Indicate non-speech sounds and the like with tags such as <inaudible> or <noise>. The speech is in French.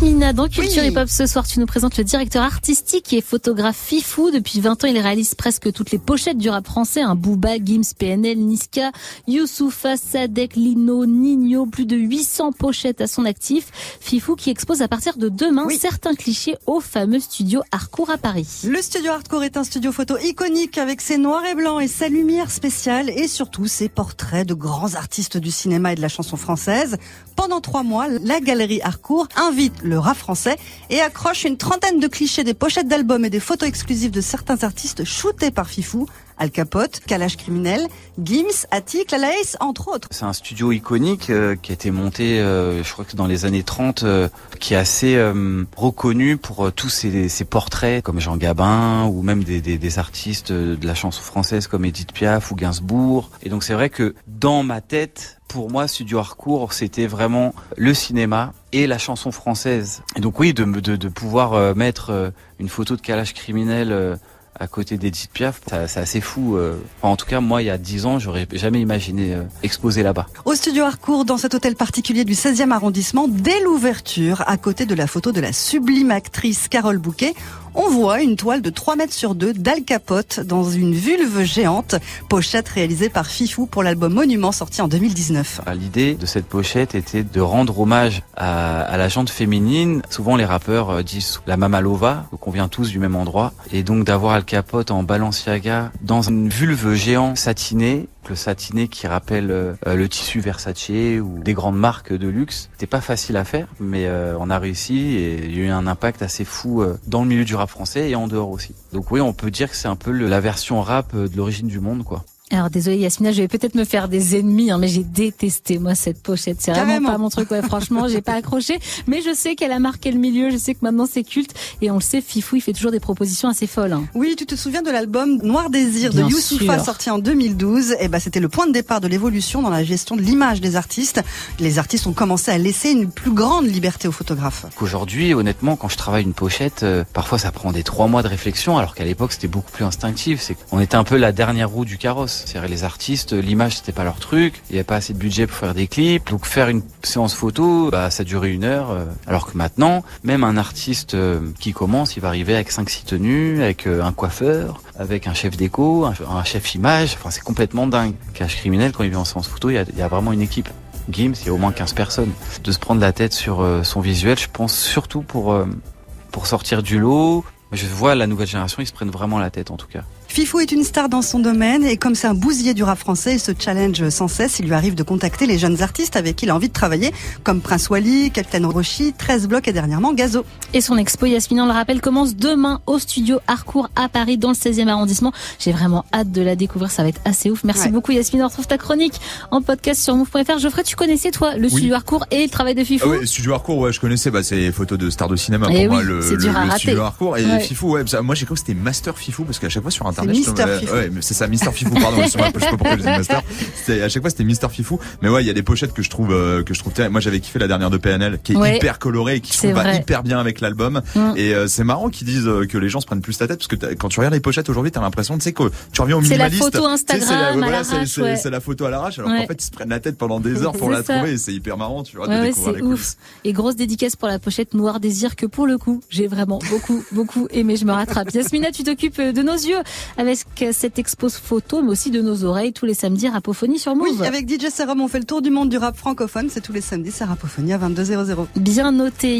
Yasmina, dans Culture Hip Hop ce soir, tu nous présentes le directeur artistique et photographe Fifou. Depuis 20 ans, il réalise presque toutes les pochettes du rap français. Un Booba, Gims, PNL, Niska, Youssoufa, Sadek, Lino, Nino. Plus de 800 pochettes à son actif. Fifou qui expose à partir de demain certains clichés au fameux studio Harcourt à Paris. Le studio Harcourt est un studio photo iconique avec ses noirs et blancs et sa lumière spéciale et surtout ses portraits de grands artistes du cinéma et de la chanson française. Pendant trois mois, la galerie Harcourt invite le français et accroche une trentaine de clichés des pochettes d'albums et des photos exclusives de certains artistes shootés par Fifou. Al Capote, Kalash Criminel, Gims, Attic, La Lace, entre autres. C'est un studio iconique euh, qui a été monté, euh, je crois que dans les années 30, euh, qui est assez euh, reconnu pour tous ces, ces, portraits comme Jean Gabin ou même des, des, des, artistes de la chanson française comme Edith Piaf ou Gainsbourg. Et donc c'est vrai que dans ma tête, pour moi, Studio Harcourt, c'était vraiment le cinéma et la chanson française. Et donc oui, de, de, de pouvoir mettre une photo de Kalash Criminel à côté d'Edith Piaf, c'est assez fou. Euh. en tout cas, moi, il y a 10 ans, j'aurais jamais imaginé euh, exposer là-bas. Au studio Harcourt, dans cet hôtel particulier du 16e arrondissement, dès l'ouverture, à côté de la photo de la sublime actrice Carole Bouquet, on voit une toile de 3 mètres sur 2 d'Al Capote dans une vulve géante, pochette réalisée par Fifou pour l'album Monument sorti en 2019. L'idée de cette pochette était de rendre hommage à, la jante féminine. Souvent les rappeurs euh, disent la Mamalova, qu'on vient tous du même endroit, et donc d'avoir Al Capote en Balenciaga dans une vulve géante satinée le satiné qui rappelle euh, le tissu Versace ou des grandes marques de luxe. C'était pas facile à faire, mais euh, on a réussi et il y a eu un impact assez fou euh, dans le milieu du rap français et en dehors aussi. Donc oui, on peut dire que c'est un peu la version rap de l'origine du monde, quoi. Alors désolé Yasmina, je vais peut-être me faire des ennemis, hein, mais j'ai détesté moi cette pochette. C'est vraiment pas mon truc. Ouais, franchement, j'ai pas accroché. Mais je sais qu'elle a marqué le milieu. Je sais que maintenant c'est culte et on le sait. Fifou, il fait toujours des propositions assez folles. Hein. Oui, tu te souviens de l'album Noir Désir de Youssoufa sorti en 2012 Et eh ben c'était le point de départ de l'évolution dans la gestion de l'image des artistes. Les artistes ont commencé à laisser une plus grande liberté aux photographes. Aujourd'hui, honnêtement, quand je travaille une pochette, euh, parfois ça prend des trois mois de réflexion, alors qu'à l'époque c'était beaucoup plus instinctif. C'est on était un peu la dernière roue du carrosse. C'est les artistes, l'image c'était pas leur truc, il n'y a pas assez de budget pour faire des clips, donc faire une séance photo, bah ça durait une heure, euh, alors que maintenant, même un artiste euh, qui commence, il va arriver avec 5-6 tenues, avec euh, un coiffeur, avec un chef déco, un, chef image, enfin c'est complètement dingue. Cache criminel, quand il vient en séance photo, il y a, il y a vraiment une équipe. Gims, il y a au moins 15 personnes. De se prendre la tête sur son visuel, je pense surtout pour, pour sortir du lot. Je vois la nouvelle génération, ils se prennent vraiment la tête en tout cas. Fifou est une star dans son domaine et comme c'est un bousier du rap français, il se challenge sans cesse. Il lui arrive de contacter les jeunes artistes avec qui il a envie de travailler, comme Prince Wally, Captain Roshi, 13 blocs et dernièrement Gazo. Et son expo, Yasmina, on le rappelle, commence demain au studio Harcourt à Paris, dans le 16e arrondissement. J'ai vraiment hâte de la découvrir, ça va être assez ouf. Merci beaucoup Yasmina, on retrouve ta chronique en podcast sur move.fr. Geoffrey, tu connaissais toi le studio Harcourt et le travail de Fifou ah Oui, studio Harcourt, ouais, je connaissais, bah, c'est les photos de stars de cinéma et eh pour moi, le, le, studio Harcourt. Et Fifou, ouais, moi j'ai cru que c'était Master Fifou parce qu'à chaque fois sur internet, ouais, c'est ça, Mister Fifou, pardon, je sais pas pourquoi je Master. À chaque fois, c'était Mister Fifou. Mais ouais, il y a des pochettes que je trouve, euh, que je trouve Moi, j'avais kiffé la dernière de PNL, qui est hyper colorée et qui se va hyper bien avec l'album. Mm. Et euh, c'est marrant qu'ils disent euh, que les gens se prennent plus la tête parce que quand tu regardes les pochettes aujourd'hui, t'as l'impression, tu sais, que tu reviens au minimaliste. C'est la photo Instagram. C'est la, photo à l'arrache, alors qu'en fait, ils se prennent la tête pendant des heures <laughs> pour la trouver et c'est hyper marrant, tu vois, de découvrir les ouf. Et grosse dédicace pour la pochette Noir Désir que pour le coup, j'ai vraiment beaucoup, beaucoup aimé. Je me rattrape. Yasmina, tu t'occupes de nos yeux avec cette expose photo mais aussi de nos oreilles tous les samedis Rapophonie sur Move. Oui, avec DJ Serum, on fait le tour du monde du rap francophone. C'est tous les samedis, c'est Rapophonie à 22h00. Bien noté.